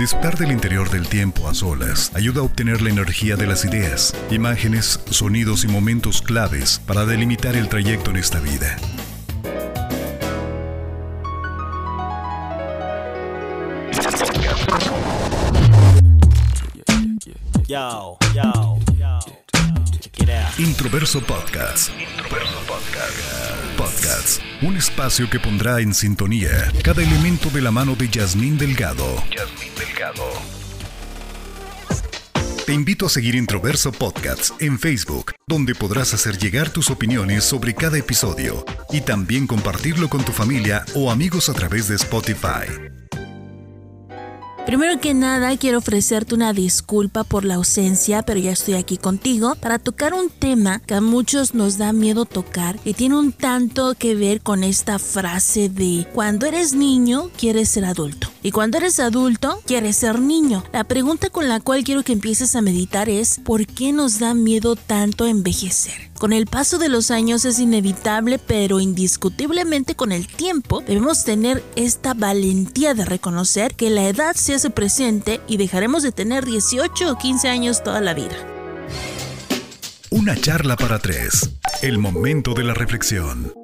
Disfrutar del interior del tiempo a solas ayuda a obtener la energía de las ideas, imágenes, sonidos y momentos claves para delimitar el trayecto en esta vida. Introverso Podcast. Introverso Podcast. Podcast. Un espacio que pondrá en sintonía cada elemento de la mano de Yasmín Delgado. Yasmín Delgado. Te invito a seguir Introverso Podcast en Facebook, donde podrás hacer llegar tus opiniones sobre cada episodio y también compartirlo con tu familia o amigos a través de Spotify. Primero que nada, quiero ofrecerte una disculpa por la ausencia, pero ya estoy aquí contigo para tocar un tema que a muchos nos da miedo tocar y tiene un tanto que ver con esta frase de cuando eres niño quieres ser adulto y cuando eres adulto quieres ser niño. La pregunta con la cual quiero que empieces a meditar es ¿por qué nos da miedo tanto envejecer? Con el paso de los años es inevitable, pero indiscutiblemente con el tiempo debemos tener esta valentía de reconocer que la edad se hace presente y dejaremos de tener 18 o 15 años toda la vida. Una charla para tres. El momento de la reflexión.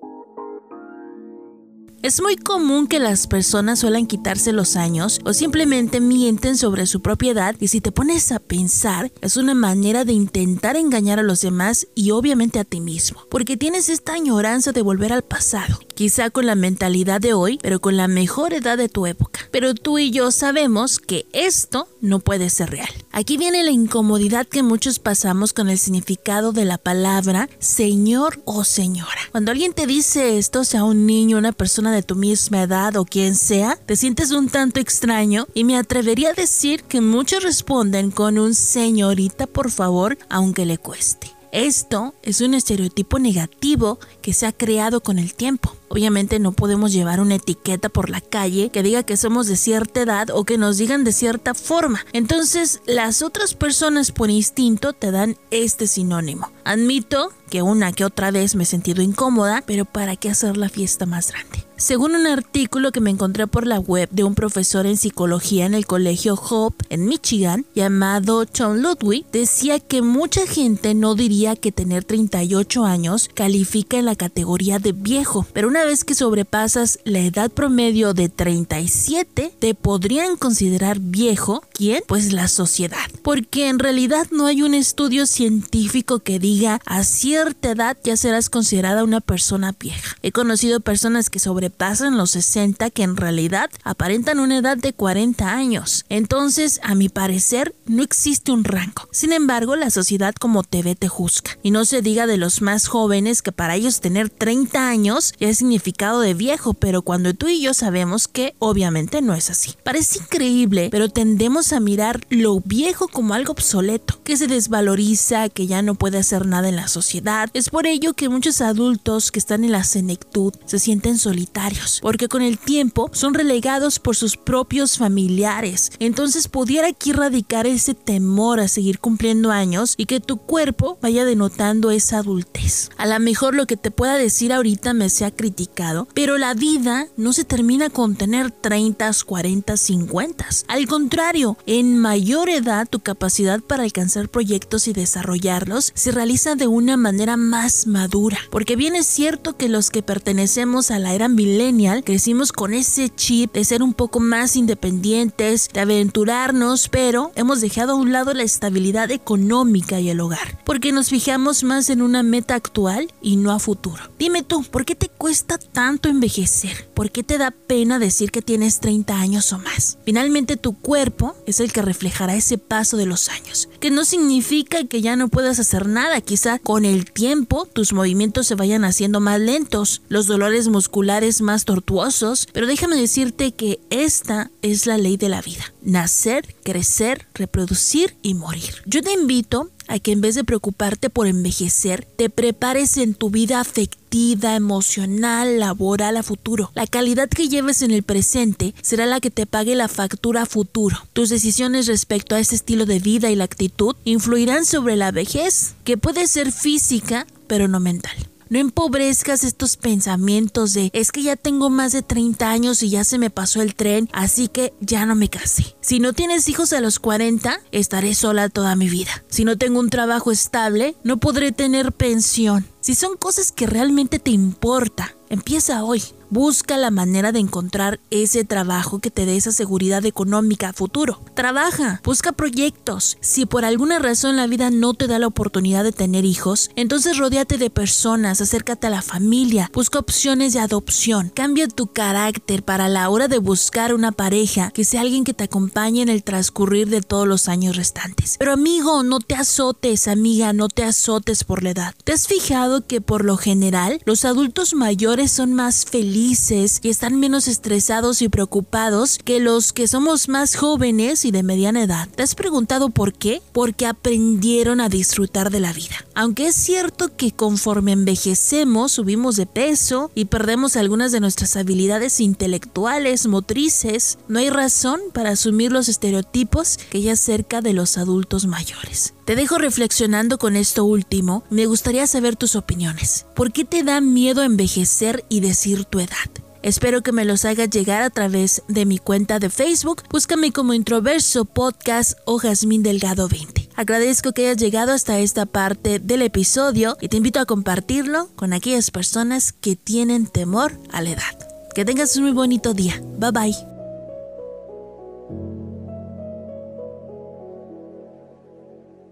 Es muy común que las personas suelen quitarse los años o simplemente mienten sobre su propiedad y si te pones a pensar es una manera de intentar engañar a los demás y obviamente a ti mismo, porque tienes esta añoranza de volver al pasado, quizá con la mentalidad de hoy, pero con la mejor edad de tu época. Pero tú y yo sabemos que esto no puede ser real. Aquí viene la incomodidad que muchos pasamos con el significado de la palabra señor o señora. Cuando alguien te dice esto, sea un niño, una persona de tu misma edad o quien sea, te sientes un tanto extraño y me atrevería a decir que muchos responden con un señorita por favor, aunque le cueste. Esto es un estereotipo negativo que se ha creado con el tiempo. Obviamente no podemos llevar una etiqueta por la calle que diga que somos de cierta edad o que nos digan de cierta forma. Entonces las otras personas por instinto te dan este sinónimo. Admito que una que otra vez me he sentido incómoda, pero ¿para qué hacer la fiesta más grande? Según un artículo que me encontré por la web de un profesor en psicología en el colegio Hope en Michigan, llamado John Ludwig, decía que mucha gente no diría que tener 38 años califica en la categoría de viejo, pero una vez que sobrepasas la edad promedio de 37, te podrían considerar viejo. ¿Quién? Pues la sociedad. Porque en realidad no hay un estudio científico que diga a cierta edad ya serás considerada una persona vieja. He conocido personas que sobre pasan los 60 que en realidad aparentan una edad de 40 años. Entonces, a mi parecer, no existe un rango. Sin embargo, la sociedad como te ve te juzga. Y no se diga de los más jóvenes que para ellos tener 30 años ya es significado de viejo, pero cuando tú y yo sabemos que obviamente no es así. Parece increíble, pero tendemos a mirar lo viejo como algo obsoleto, que se desvaloriza, que ya no puede hacer nada en la sociedad. Es por ello que muchos adultos que están en la senectud se sienten solitarios porque con el tiempo son relegados por sus propios familiares. Entonces pudiera aquí radicar ese temor a seguir cumpliendo años y que tu cuerpo vaya denotando esa adultez. A lo mejor lo que te pueda decir ahorita me sea criticado, pero la vida no se termina con tener 30, 40, 50. Al contrario, en mayor edad tu capacidad para alcanzar proyectos y desarrollarlos se realiza de una manera más madura, porque bien es cierto que los que pertenecemos a la era millennial crecimos con ese chip de ser un poco más independientes, de aventurarnos, pero hemos dejado a un lado la estabilidad económica y el hogar, porque nos fijamos más en una meta actual y no a futuro. Dime tú, ¿por qué te cuesta tanto envejecer? ¿Por qué te da pena decir que tienes 30 años o más? Finalmente tu cuerpo es el que reflejará ese paso de los años, que no significa que ya no puedas hacer nada, quizá con el tiempo tus movimientos se vayan haciendo más lentos, los dolores musculares más tortuosos, pero déjame decirte que esta es la ley de la vida. Nacer, crecer, reproducir y morir. Yo te invito que en vez de preocuparte por envejecer, te prepares en tu vida afectiva, emocional, laboral a futuro. La calidad que lleves en el presente será la que te pague la factura a futuro. Tus decisiones respecto a ese estilo de vida y la actitud influirán sobre la vejez, que puede ser física, pero no mental. No empobrezcas estos pensamientos de es que ya tengo más de 30 años y ya se me pasó el tren, así que ya no me casé. Si no tienes hijos a los 40, estaré sola toda mi vida. Si no tengo un trabajo estable, no podré tener pensión. Si son cosas que realmente te importa, empieza hoy. Busca la manera de encontrar ese trabajo que te dé esa seguridad económica a futuro. Trabaja, busca proyectos. Si por alguna razón la vida no te da la oportunidad de tener hijos, entonces rodéate de personas, acércate a la familia, busca opciones de adopción. Cambia tu carácter para la hora de buscar una pareja que sea alguien que te acompañe en el transcurrir de todos los años restantes. Pero amigo, no te azotes, amiga, no te azotes por la edad. ¿Te has fijado que por lo general los adultos mayores son más y están menos estresados y preocupados que los que somos más jóvenes y de mediana edad. ¿Te has preguntado por qué? Porque aprendieron a disfrutar de la vida. Aunque es cierto que conforme envejecemos subimos de peso y perdemos algunas de nuestras habilidades intelectuales, motrices, no hay razón para asumir los estereotipos que hay acerca de los adultos mayores. Te dejo reflexionando con esto último. Me gustaría saber tus opiniones. ¿Por qué te da miedo envejecer y decir tu edad? Espero que me los hagas llegar a través de mi cuenta de Facebook. Búscame como Introverso Podcast o Jazmín Delgado 20. Agradezco que hayas llegado hasta esta parte del episodio y te invito a compartirlo con aquellas personas que tienen temor a la edad. Que tengas un muy bonito día. Bye bye.